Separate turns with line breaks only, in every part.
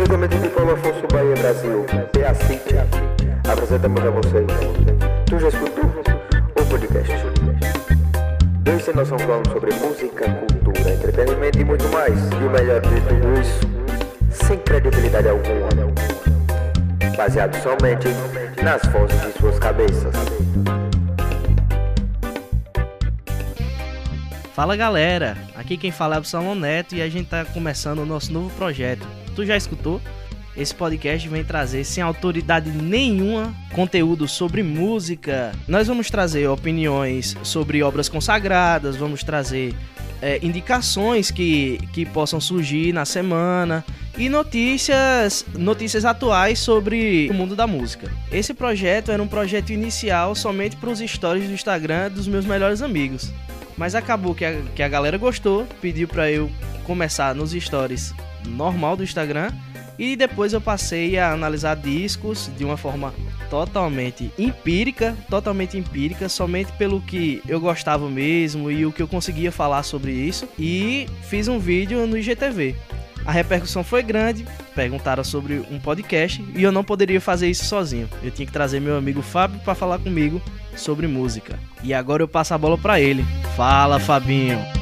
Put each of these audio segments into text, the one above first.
Diretamente de Paulo Afonso Bahia, Brasil, PA City, apresentamos a vocês. Tu já escutou o podcast? Dois sem noção falando sobre música, cultura, entretenimento e muito mais. E o melhor de tudo isso, sem credibilidade alguma. Baseado somente nas vozes de suas cabeças.
Fala galera, aqui quem fala é o Salão Neto e a gente tá começando o nosso novo projeto. Tu já escutou? Esse podcast vem trazer sem autoridade nenhuma conteúdo sobre música. Nós vamos trazer opiniões sobre obras consagradas, vamos trazer é, indicações que, que possam surgir na semana e notícias, notícias atuais sobre o mundo da música. Esse projeto era um projeto inicial somente para os stories do Instagram dos meus melhores amigos. Mas acabou que a, que a galera gostou, pediu para eu começar nos stories normal do Instagram e depois eu passei a analisar discos de uma forma totalmente empírica, totalmente empírica, somente pelo que eu gostava mesmo e o que eu conseguia falar sobre isso e fiz um vídeo no IGTV. A repercussão foi grande, perguntaram sobre um podcast e eu não poderia fazer isso sozinho. Eu tinha que trazer meu amigo Fábio para falar comigo sobre música. E agora eu passo a bola para ele. Fala, Fabinho.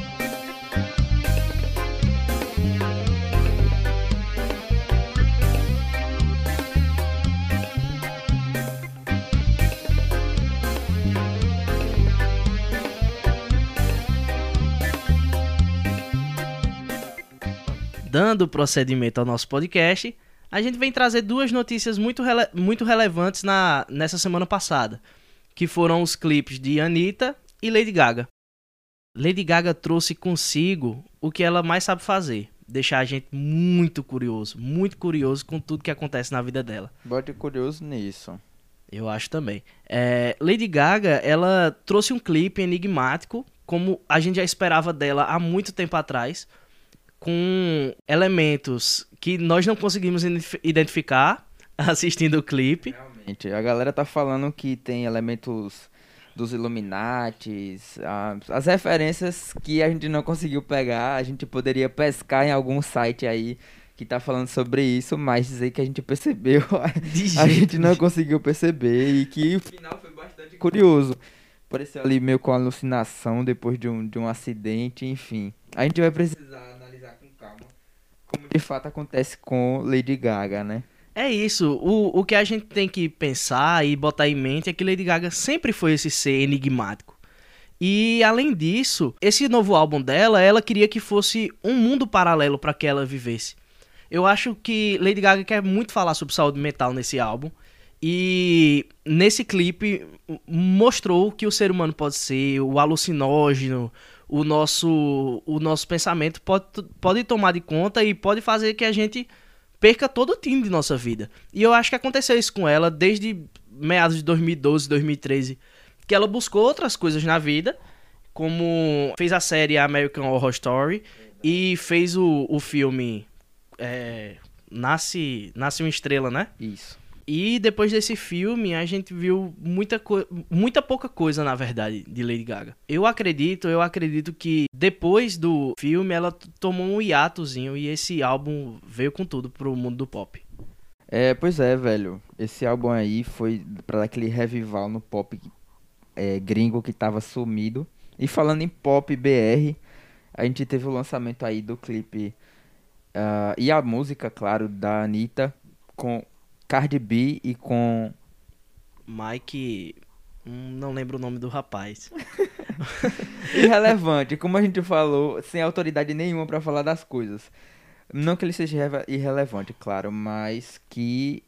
Dando procedimento ao nosso podcast, a gente vem trazer duas notícias muito, rele muito relevantes na, nessa semana passada, que foram os clipes de Anitta e Lady Gaga. Lady Gaga trouxe consigo o que ela mais sabe fazer, deixar a gente muito curioso, muito curioso com tudo que acontece na vida dela.
Bote curioso nisso.
Eu acho também. É, Lady Gaga, ela trouxe um clipe enigmático, como a gente já esperava dela há muito tempo atrás, com elementos que nós não conseguimos identificar assistindo o clipe.
Realmente, a galera tá falando que tem elementos dos Illuminates, as referências que a gente não conseguiu pegar, a gente poderia pescar em algum site aí que tá falando sobre isso, mas dizer que a gente percebeu, a gente não conseguiu perceber e que o final foi bastante curioso. Pareceu ali meio com alucinação depois de um, de um acidente, enfim. A gente vai precisar como de fato acontece com Lady Gaga, né?
É isso. O, o que a gente tem que pensar e botar em mente é que Lady Gaga sempre foi esse ser enigmático. E além disso, esse novo álbum dela, ela queria que fosse um mundo paralelo para que ela vivesse. Eu acho que Lady Gaga quer muito falar sobre saúde mental nesse álbum. E nesse clipe mostrou que o ser humano pode ser, o alucinógeno, o nosso, o nosso pensamento pode, pode tomar de conta e pode fazer que a gente perca todo o time de nossa vida. E eu acho que aconteceu isso com ela desde meados de 2012, 2013, que ela buscou outras coisas na vida, como fez a série American Horror Story e fez o, o filme é, Nasce, Nasce uma Estrela, né?
Isso.
E depois desse filme, a gente viu muita, muita pouca coisa, na verdade, de Lady Gaga. Eu acredito, eu acredito que depois do filme ela tomou um hiatozinho e esse álbum veio com tudo pro mundo do pop.
É, pois é, velho. Esse álbum aí foi para aquele revival no pop é, gringo que tava sumido. E falando em pop BR, a gente teve o lançamento aí do clipe uh, e a música, claro, da Anitta com Cardi B e com.
Mike. Hum, não lembro o nome do rapaz.
Irrelevante, como a gente falou, sem autoridade nenhuma para falar das coisas. Não que ele seja irrelevante, claro, mas que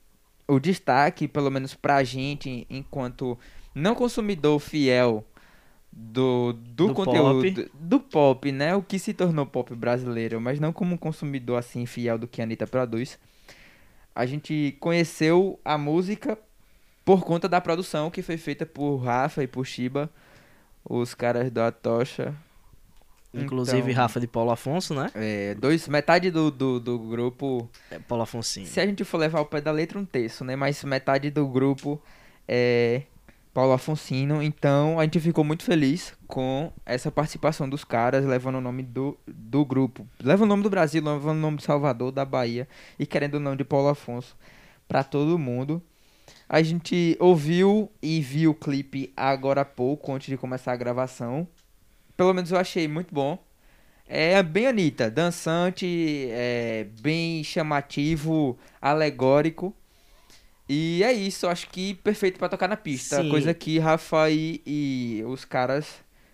o destaque, pelo menos pra gente, enquanto não consumidor fiel do, do, do conteúdo pop. do pop, né? O que se tornou pop brasileiro, mas não como um consumidor assim fiel do que a Anitta produz a gente conheceu a música por conta da produção que foi feita por Rafa e por Shiba, os caras do Atocha.
Inclusive então, Rafa de Paulo Afonso, né?
É, dois, metade do, do, do grupo.
É Paulo Afonso.
Se a gente for levar o pé da letra, um terço, né? Mas metade do grupo é Paulo Afonsino. Então a gente ficou muito feliz com essa participação dos caras, levando o nome do, do grupo. Leva o nome do Brasil, levando o nome de Salvador, da Bahia e querendo o nome de Paulo Afonso para todo mundo. A gente ouviu e viu o clipe agora há pouco, antes de começar a gravação. Pelo menos eu achei muito bom. É bem Anitta, dançante, é bem chamativo, alegórico. E é isso, acho que perfeito pra tocar na pista.
Sim.
Coisa que Rafa e, e os caras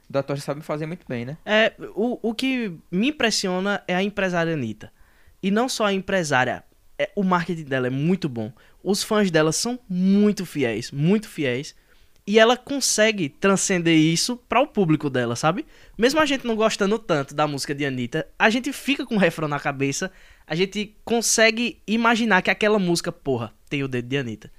da Tocha sabem fazer muito bem, né?
É, o, o que me impressiona é a empresária Anitta. E não só a empresária, é, o marketing dela é muito bom. Os fãs dela são muito fiéis, muito fiéis. E ela consegue transcender isso para o público dela, sabe? Mesmo a gente não gostando tanto da música de Anitta, a gente fica com o refrão na cabeça, a gente consegue imaginar que aquela música, porra, tem o dedo de Anitta.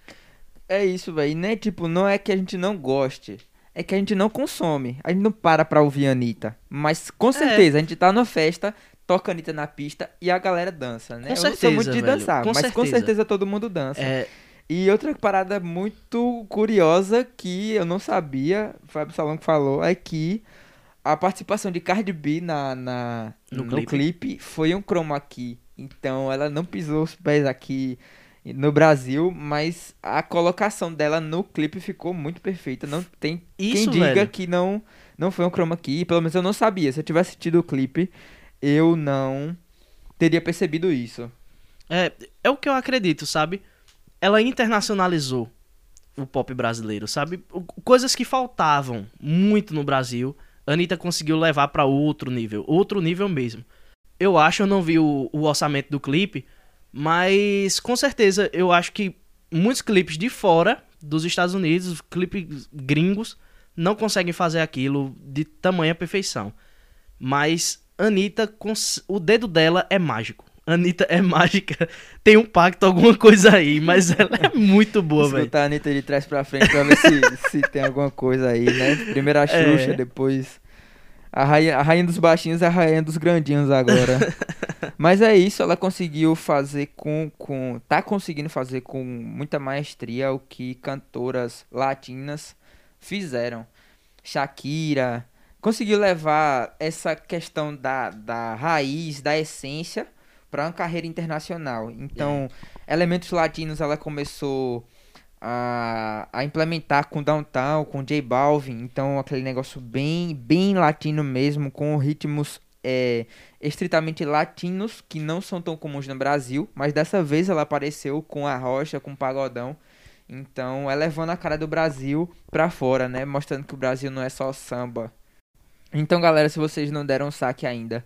É isso, velho. Nem tipo, não é que a gente não goste. É que a gente não consome. A gente não para pra ouvir a Anitta. Mas com certeza, a gente tá numa festa, toca a Anitta na pista e a galera dança, né?
Com
Eu não sou
certeza,
muito de
velho.
dançar,
Com
mas com
certeza.
certeza todo mundo dança.
É,
E outra parada muito curiosa que eu não sabia, o Fábio Salão que falou, é que a participação de Cardi B na, na-
No
no,
clipe.
clipe. foi um chroma key. Então ela não pisou os pés aqui no Brasil, mas a colocação dela no clipe ficou muito perfeita. Não tem
Isso,
quem diga
velho.
que não, não foi um chroma key. Pelo menos eu não sabia. Se eu tivesse assistido o clipe, eu não teria percebido isso.
É, é o que eu acredito, sabe? Ela internacionalizou o pop brasileiro, sabe? Coisas que faltavam muito no Brasil, Anitta conseguiu levar pra outro nível, outro nível mesmo. Eu acho, eu não vi o, o orçamento do clipe, mas com certeza eu acho que muitos clipes de fora dos Estados Unidos, clipes gringos, não conseguem fazer aquilo de tamanha perfeição. Mas Anitta, o dedo dela é mágico. Anitta é mágica. Tem um pacto, alguma coisa aí, mas ela é muito boa, velho.
Escutar a Anitta de trás pra frente pra ver se, se tem alguma coisa aí, né? Primeiro a Xuxa,
É.
depois a rainha, a rainha dos baixinhos e a rainha dos grandinhos agora. Mas é isso, ela conseguiu fazer com, com. Tá conseguindo fazer com muita maestria o que cantoras latinas fizeram. Shakira conseguiu levar essa questão da, da raiz, da essência, para uma carreira internacional. Então, elementos latinos ela começou a, a implementar com Downtown, com J Balvin. Então, aquele negócio bem, bem latino mesmo, com ritmos é, estritamente latinos, que não são tão comuns no Brasil. Mas dessa vez ela apareceu com a rocha, com o pagodão. Então, é levando a cara do Brasil pra fora, né? Mostrando que o Brasil não é só samba. Então, galera, se vocês não deram saque ainda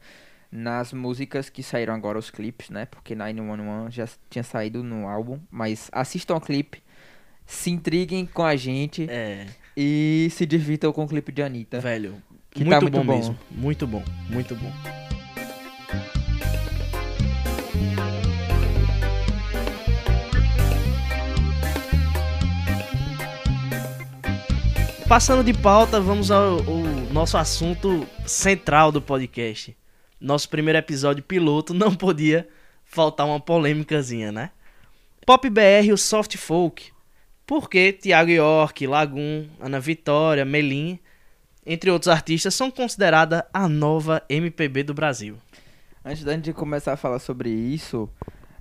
nas músicas que saíram agora, os clipes, né? Porque 911 já tinha saído no álbum. Mas assistam ao clipe, se intriguem com a gente
É,
e se divirtam com o clipe de Anitta.
velho.
Que
muito,
tá muito
bom,
bom.
mesmo. Muito bom, muito bom. Passando de pauta, vamos ao, ao nosso assunto central do podcast. Nosso primeiro episódio piloto não podia faltar uma polêmicazinha, né? Pop BR, o soft folk. Porque Thiago York, Lagoon, Ana Vitória, Melim, entre outros artistas, são consideradas a nova MPB do Brasil.
Antes gente começar a falar sobre isso,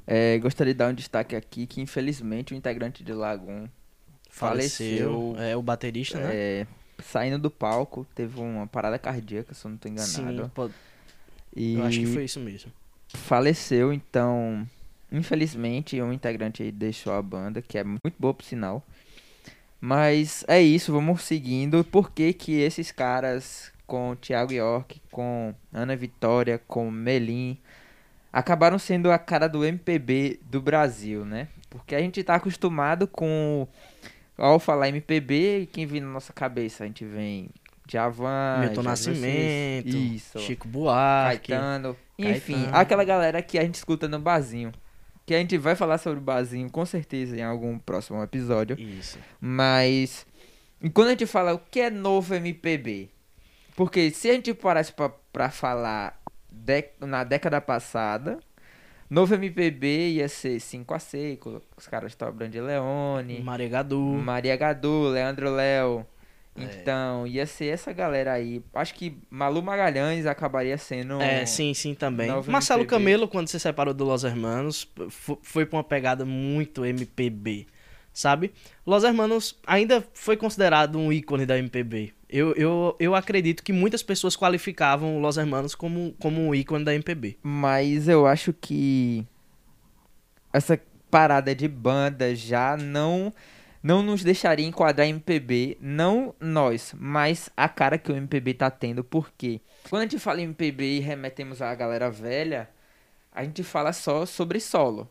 é, gostaria de dar um destaque aqui que infelizmente o integrante de Lagoon
Faleceu,
Faleceu.
é o baterista, né?
é, saindo do palco teve uma parada cardíaca, se eu não estou enganado.
Sim, pô,
e
eu acho que foi isso mesmo.
faleceu, então, infelizmente, um integrante aí deixou a banda, que é muito boa por sinal. Mas é isso, vamos seguindo. Por que que esses caras, com Thiago York, com Ana Vitória, com Melim, acabaram sendo a cara do MPB do Brasil, né? Porque a gente tá acostumado com, ao falar MPB, quem vem na nossa cabeça? A gente vem Djavan,
Milton Nascimento,
isso.
Chico Buarque.
Caetano. Enfim,
Caetano.
aquela galera que a gente escuta no barzinho. Que a gente vai falar sobre o barzinho com certeza em algum próximo episódio.
Isso.
Mas. E quando a gente fala o que é novo MPB? Porque se a gente parasse pra, pra falar dec- na década passada, Novo MPB ia ser 5AC, com os caras Top Brand Leone,
Maria Gadu.
Maria Gadu, Leandro Léo.
É.
Então, ia ser essa galera aí. Acho que Malu Magalhães acabaria sendo.
É, sim, sim, também. Marcelo
MPB.
Camelo, quando se separou do Los Hermanos, fo- foi pra uma pegada muito MPB, sabe? Los Hermanos ainda foi considerado um ícone da MPB. Eu, eu, eu acredito que muitas pessoas qualificavam o Los Hermanos como, como um ícone da MPB.
Mas eu acho que essa parada de banda já não não nos deixaria enquadrar MPB, não nós, mas a cara que o MPB tá tendo, porque quando a gente fala em MPB e remetemos à galera velha, a gente fala só sobre solo.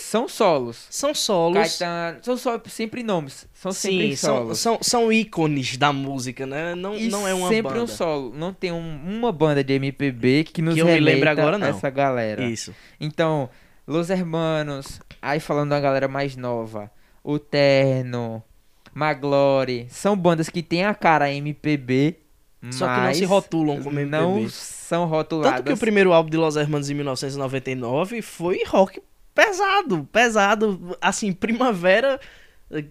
São solos.
São solos.
Caetano, são só sempre nomes, são sempre
Sim, são,
solos.
são, são ícones da música, né? Não,
E
não é uma
sempre
banda.
um solo. Não tem um- uma banda de MPB que nos
Que eu me agora, não.
essa galera.
Isso.
Então, Los Hermanos, aí falando da galera mais nova, O Terno, Maglore, são bandas que têm a cara MPB,
Só que não se rotulam como MPB.
não são rotuladas.
Tanto que o primeiro álbum de Los Hermanos em 1999 foi rock pesado, pesado, assim, Primavera,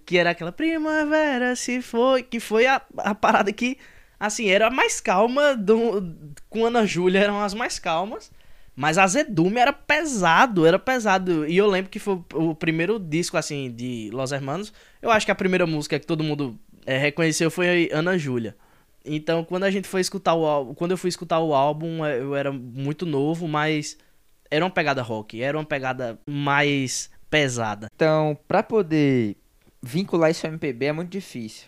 que era aquela Primavera se foi, que foi a, a parada que, assim, era a mais calma, do, com Ana Júlia eram as mais calmas, mas Azedume era pesado, era pesado, e eu lembro que foi o primeiro disco, assim, de Los Hermanos, eu acho que a primeira música que todo mundo eh, reconheceu foi Ana Júlia. Então, quando a gente foi escutar o álbum, quando eu fui escutar o álbum, eh, eu era muito novo, mas era uma pegada rock, era uma pegada mais pesada.
Então, pra poder vincular isso ao MPB é muito difícil.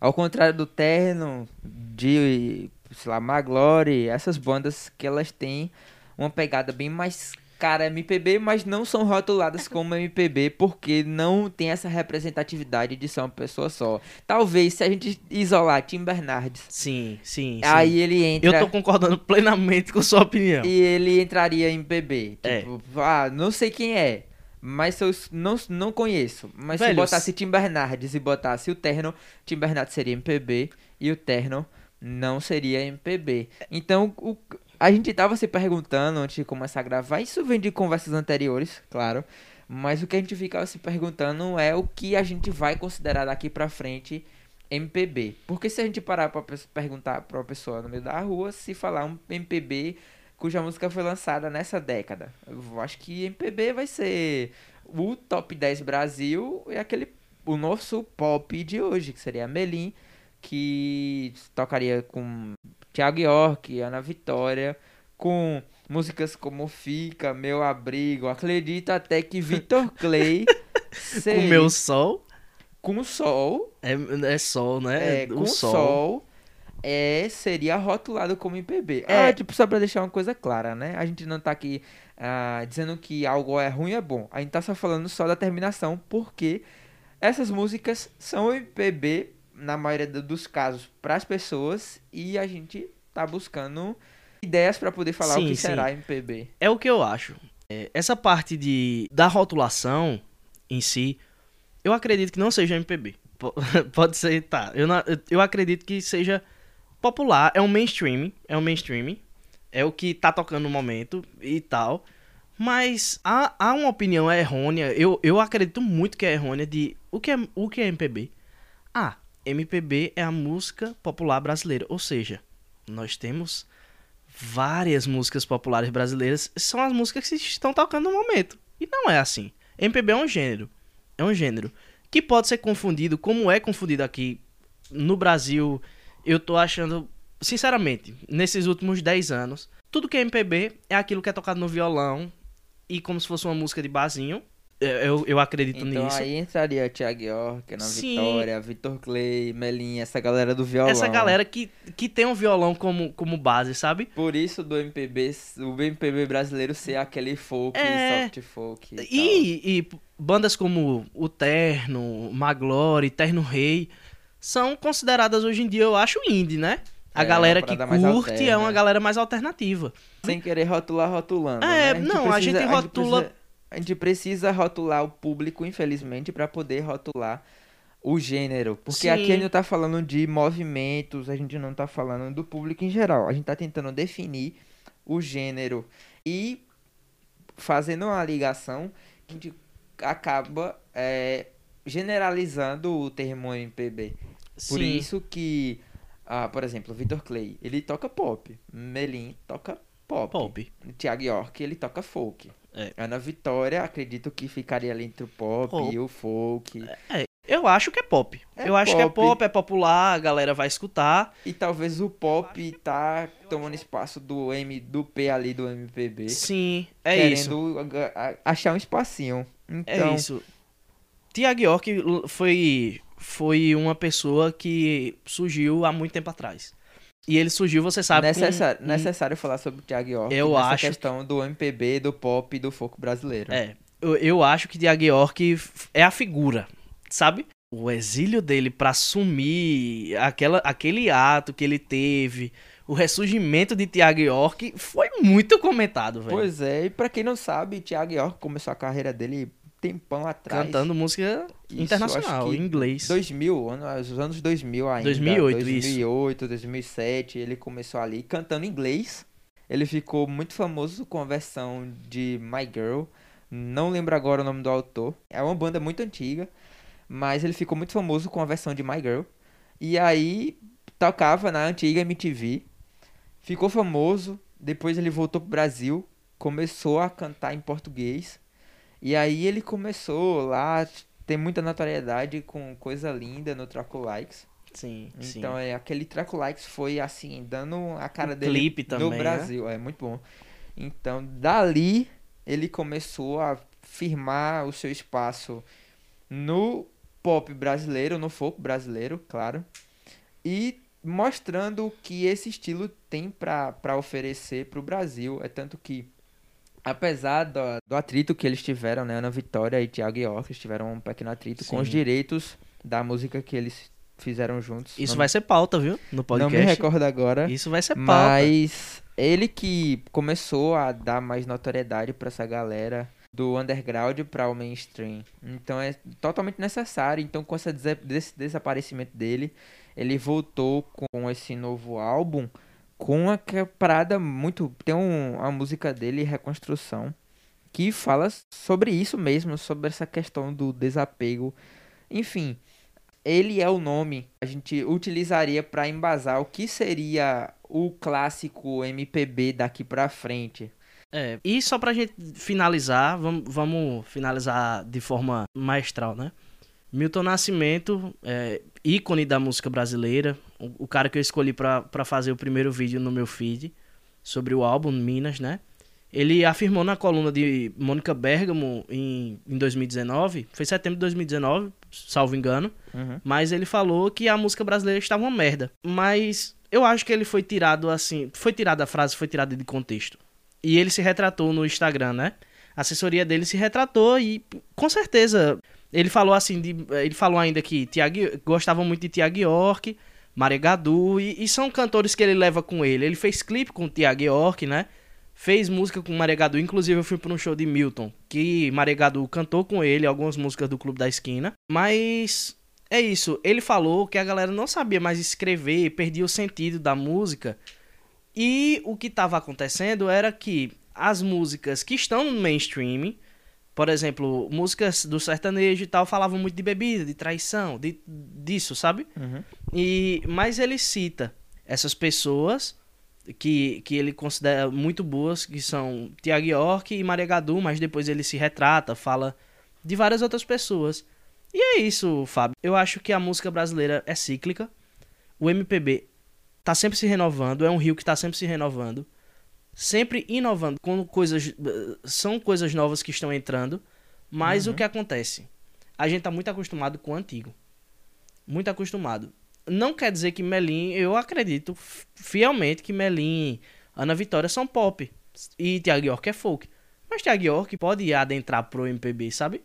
Ao contrário do Terno, de, sei lá, Maglore, essas bandas que elas têm uma pegada bem mais cara MPB, mas não são rotuladas como MPB porque não tem essa representatividade de ser uma pessoa só. Talvez se a gente isolar Tim Bernardes,
Sim, sim, sim.
aí ele entra
eu tô concordando plenamente com sua opinião.
e ele entraria em MPB.
É.
Tipo, ah, não sei quem é. Mas se eu não, não conheço. Mas se
Velho,
eu botasse Tim Bernardes e botasse o Terno, Tim Bernardes seria MPB e o Terno não seria MPB. Então, o- a gente tava se perguntando antes de começar a gravar, isso vem de conversas anteriores, claro. Mas o que a gente ficava se perguntando é o que a gente vai considerar daqui pra frente MPB. Porque se a gente parar pra pe- perguntar pra uma pessoa no meio da rua, se falar um MPB cuja música foi lançada nessa década, eu acho que MPB vai ser o top 10 Brasil e aquele o nosso pop de hoje, que seria Melim, que tocaria com Thiago York, Ana Vitória, com músicas como Fica, Meu Abrigo, acredito até que Vitor Clay
Com
seria-
o meu sol,
com o Sol,
é, é sol, né?
é,
o
com o
sol.
Sol, é, seria rotulado como MPB.
É.
É, tipo, só pra deixar uma coisa clara, né? A gente não tá aqui ah, dizendo que algo é ruim ou é bom. A gente tá só falando só da terminação, porque essas músicas são MPB, na maioria do- dos casos, pras pessoas, e a gente tá buscando ideias pra poder falar
Sim,
o que
sim.
será MPB.
É o que eu acho. É, essa parte de da rotulação em si, eu acredito que não seja MPB. Po- Pode ser, tá. Eu, não- eu acredito que seja popular, é um mainstream, é um mainstream, é o que tá tocando no momento e tal. Mas há, há uma opinião errônea, eu, eu acredito muito que é errônea de o que é, o que é MPB. Ah, MPB é a música popular brasileira, ou seja, nós temos várias músicas populares brasileiras, são as músicas que estão tocando no momento. E não é assim. MPB é um gênero, é um gênero que pode ser confundido, como é confundido aqui no Brasil. Eu tô achando, sinceramente, nesses últimos 10 anos, tudo que é MPB é aquilo que é tocado no violão e como se fosse uma música de barzinho. Eu, eu acredito
Então
nisso.
aí entraria Thiago York,
Sim.
Vitória, Vitor Clay, Melinha, essa galera do violão.
Essa galera que, que tem um violão como, como base, sabe?
Por isso do MPB, o MPB brasileiro ser aquele folk,
É.
soft folk. E.
E, e bandas como o Terno, Maglore, Terno Rei são consideradas hoje em dia, eu acho, indie, né? A
É,
galera que curte é uma galera mais alternativa.
Sem querer rotular, rotulando.
É,
né?
não, a gente rotula-
precisa- a gente precisa rotular o público, infelizmente, pra poder rotular o gênero. Porque
Sim.
aqui a gente não tá falando de movimentos, a gente não tá falando do público em geral. A gente tá tentando definir o gênero. E fazendo uma ligação que a gente acaba é, generalizando o termo MPB. Por
Sim.
isso que, ah, por exemplo, o Vitor Clay, ele toca pop. Melim toca pop.
Pop.
Thiago York, ele toca folk.
É.
Ana Vitória, acredito que ficaria ali entre o pop, e o folk.
É, eu acho que é pop.
É
eu acho que é
pop.
é popular, a galera vai escutar.
E talvez o pop tá tomando espaço do M, do P ali do MPB.
Sim, é isso.
querendo aga- a- achar um espacinho. Então,
É isso. Tiago York foi, foi uma pessoa que surgiu há muito tempo atrás. E ele surgiu, você sabe, com
necessário,
um-
necessário falar sobre o Thiago York
Eu acho
questão do MPB, do pop e do folk brasileiro.
É, eu, eu acho que Tiago York é a figura, sabe? O exílio dele pra assumir aquela, aquele ato que ele teve, o ressurgimento de Tiago York foi muito comentado, velho.
Pois é, e pra quem não sabe, Thiago York começou a carreira dele tempão atrás.
Cantando música
Isso,
internacional, em inglês.
2000, ano- os anos 2000 ainda.
2008, isso.
2008, 2007, ele começou ali cantando inglês. Ele ficou muito famoso com a versão de My Girl. Não lembro agora o nome do autor. É uma banda muito antiga, mas ele ficou muito famoso com a versão de My Girl. E aí tocava na antiga MTV. Ficou famoso, depois ele voltou pro Brasil, começou a cantar em português. E aí ele começou lá, tem muita notoriedade com Coisa Linda no Traco Likes.
Sim, sim.
Então é aquele Traco Likes foi assim, dando a cara
O
dele
clipe também,
no
né?
Brasil, é muito bom. Então, dali ele começou a firmar o seu espaço no pop brasileiro, no folk brasileiro, claro. E mostrando o que esse estilo tem pra oferecer pro Brasil. É tanto que apesar do, do atrito que eles tiveram, né, Ana Vitória e Thiago York, eles tiveram um pequeno atrito com os
Sim.
direitos da música que eles fizeram juntos.
Isso
Não-
vai ser pauta, viu? No
Não
podcast.
me recordo agora.
Isso vai ser pauta.
Mas ele que começou a dar mais notoriedade pra essa galera do underground para o mainstream. Então é totalmente necessário. Então com essa desa- desse desaparecimento dele, ele voltou com esse novo álbum com uma que- parada muito tem um, a música dele Reconstrução que fala sobre isso mesmo, sobre essa questão do desapego. Enfim, ele é o nome a gente utilizaria para embasar o que seria o clássico MPB daqui pra frente.
É, e só pra gente finalizar, vamos, vamos finalizar de forma maestral, né? Milton Nascimento, é, ícone da música brasileira, o, cara que eu escolhi pra pra fazer o primeiro vídeo no meu feed sobre o álbum Minas, né? Ele afirmou na coluna de Mônica Bergamo em, em 2019, foi setembro de 2019, salvo engano, mas ele falou que a música brasileira estava uma merda. Mas eu acho que ele foi tirado assim, foi tirada a frase, foi tirada de contexto. E ele se retratou no Instagram, né? A assessoria dele se retratou e com certeza ele falou assim, de, ele falou ainda que Tiago gostava muito de Tiago York, Maria Gadu e, e são cantores que ele leva com ele. Ele fez clipe com Tiago York, né? Fez música com Maria Gadu, inclusive eu fui para um show de Milton, que Maria Gadu cantou com ele algumas músicas do Clube da Esquina, mas é isso, ele falou que a galera não sabia mais escrever, perdia o sentido da música. E o que estava acontecendo era que as músicas que estão no mainstream, por exemplo, músicas do sertanejo e tal, falavam muito de bebida, de traição, de, disso, sabe? E mas ele cita essas pessoas que, que ele considera muito boas, que são Tiago York e Maria Gadu, mas depois ele se retrata, fala de várias outras pessoas. E é isso, Fábio. Eu acho que a música brasileira é cíclica. O MPB tá sempre se renovando, é um rio que tá sempre se renovando, sempre inovando com coisas são coisas novas que estão entrando, mas o que acontece? A gente tá muito acostumado com o antigo. Muito acostumado. Não quer dizer que Melim, eu acredito fielmente que Melim, Ana Vitória são pop e Tiago York é folk. Mas Tiago York pode adentrar pro MPB, sabe?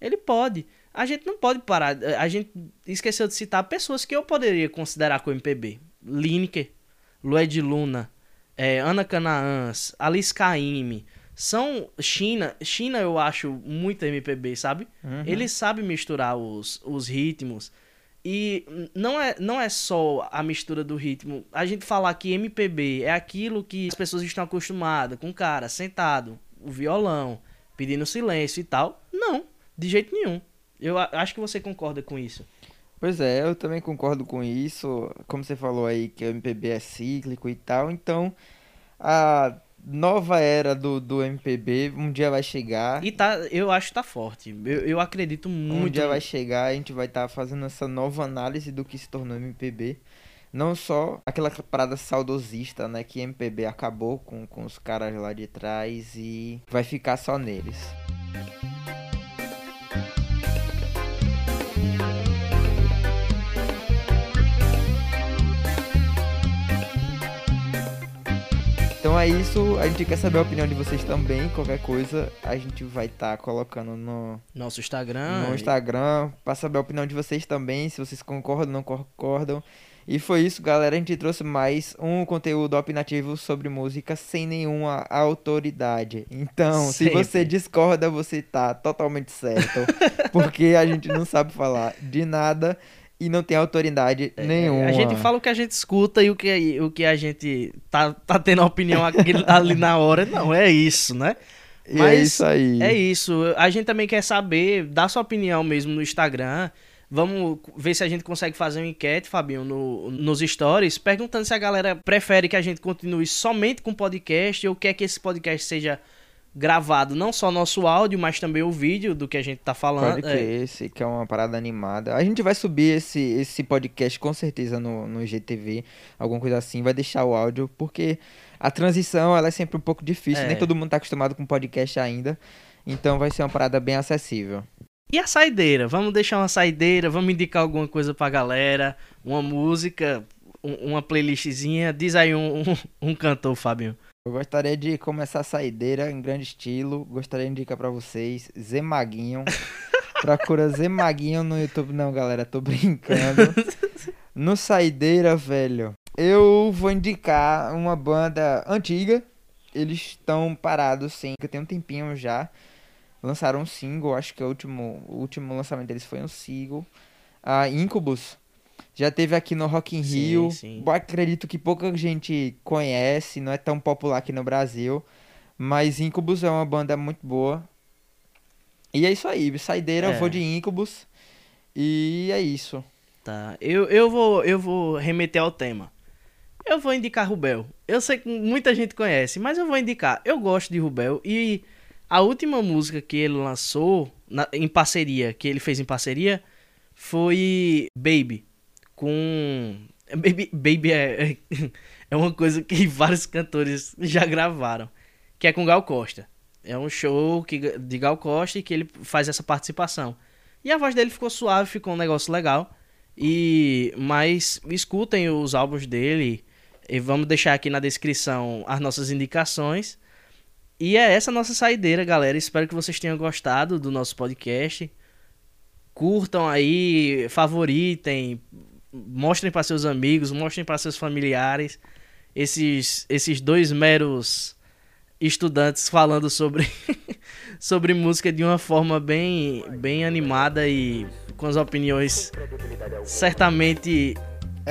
Ele pode. A gente não pode parar. A gente esqueceu de citar pessoas que eu poderia considerar com MPB. Lineker, Lued Luna, é, Ana Canaãs, Alice Caymmi. São China. China eu acho muito MPB, sabe? Ele sabe misturar os, os ritmos. E não é, não é só a mistura do ritmo. A gente falar que MPB é aquilo que as pessoas estão acostumadas, com o cara sentado, o violão, pedindo silêncio e tal. Não, de jeito nenhum. Eu acho que você concorda com isso.
Pois é, eu também concordo com isso. Como você falou aí que o MPB é cíclico e tal, então a nova era do, do MPB um dia vai chegar.
E tá, eu acho que tá forte. Eu, eu acredito
Um
muito.
dia vai chegar, a gente vai estar fazendo essa nova análise do que se tornou MPB. Não só aquela parada saudosista, né? Que MPB acabou com, com os caras lá de trás e vai ficar só neles. É isso, a gente quer saber a opinião de vocês também. Qualquer coisa a gente vai estar colocando no,
Nosso Instagram.
no Instagram para saber a opinião de vocês também, se vocês concordam, não concordam. E foi isso, galera. A gente trouxe mais um conteúdo opinativo sobre música sem nenhuma autoridade. Então, se
Sempre.
você discorda, você tá totalmente certo. porque a gente não sabe falar de nada e não tem autoridade nenhuma.
É, A gente fala o que a gente escuta e o que, o que a gente tá, tá tendo a opinião ali na hora. Não, é isso, né?
É
mas
isso aí.
É isso. A gente também quer saber, dar sua opinião mesmo no Instagram. Vamos ver se a gente consegue fazer uma enquete, Fabinho, no, nos stories, perguntando se a galera prefere que a gente continue somente com podcast ou quer que esse podcast seja gravado, não só nosso áudio, mas também o vídeo do que a gente tá falando.
Pode
É,
esse que é uma parada animada. A gente vai subir esse, esse podcast com certeza no, no GTV, alguma coisa assim, vai deixar o áudio, porque a transição ela é sempre um pouco difícil,
É.
nem todo mundo tá acostumado com podcast ainda, então vai ser uma parada bem acessível.
E a saideira? Vamos deixar uma saideira, vamos indicar alguma coisa pra galera, uma música, um- uma playlistzinha. Diz aí um, um, um cantor, Fabinho.
Eu gostaria de começar a saideira em grande estilo, gostaria de indicar pra vocês Zé Maguinho. Procura Zé Maguinho no YouTube, não galera, tô brincando. No Saideira, velho, eu vou indicar uma banda antiga. Eles estão parados, sim, que tem um tempinho já. Lançaram um single, acho que é o último, o último lançamento deles foi um single. A Incubus. Já teve aqui no Rock in
Sim,
Rio.
sim.
Eu Acredito que pouca gente conhece, não é tão popular aqui no Brasil. Mas Incubus é uma banda muito boa. E é isso aí, saideira, eu
É.
vou de Incubus. E é isso.
Tá, eu, eu, vou, eu vou remeter ao tema. Eu vou indicar Rubel. Eu sei que muita gente conhece, mas eu vou indicar. Eu gosto de Rubel e a última música que ele lançou na- em parceria, que ele fez em parceria, foi Baby. Com. Baby, Baby é, é uma coisa que vários cantores já gravaram. Que é com Gal Costa. É um show que, de Gal Costa e que ele faz essa participação. E a voz dele ficou suave, ficou um negócio legal. E mas escutem os álbuns dele e vamos deixar aqui na descrição as nossas indicações. E é essa nossa saideira, galera. Espero que vocês tenham gostado do nosso podcast. Curtam aí, favoritem, mostrem para seus amigos, mostrem para seus familiares esses esses dois meros estudantes falando sobre sobre música de uma forma bem bem animada e com as opiniões certamente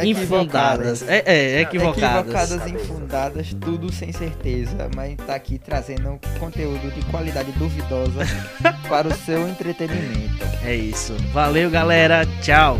infundadas. É, é, equivocadas.
Equivocadas, infundadas, tudo sem certeza. Mas tá aqui trazendo conteúdo de qualidade duvidosa para o seu entretenimento.
É isso. Valeu, galera. Tchau.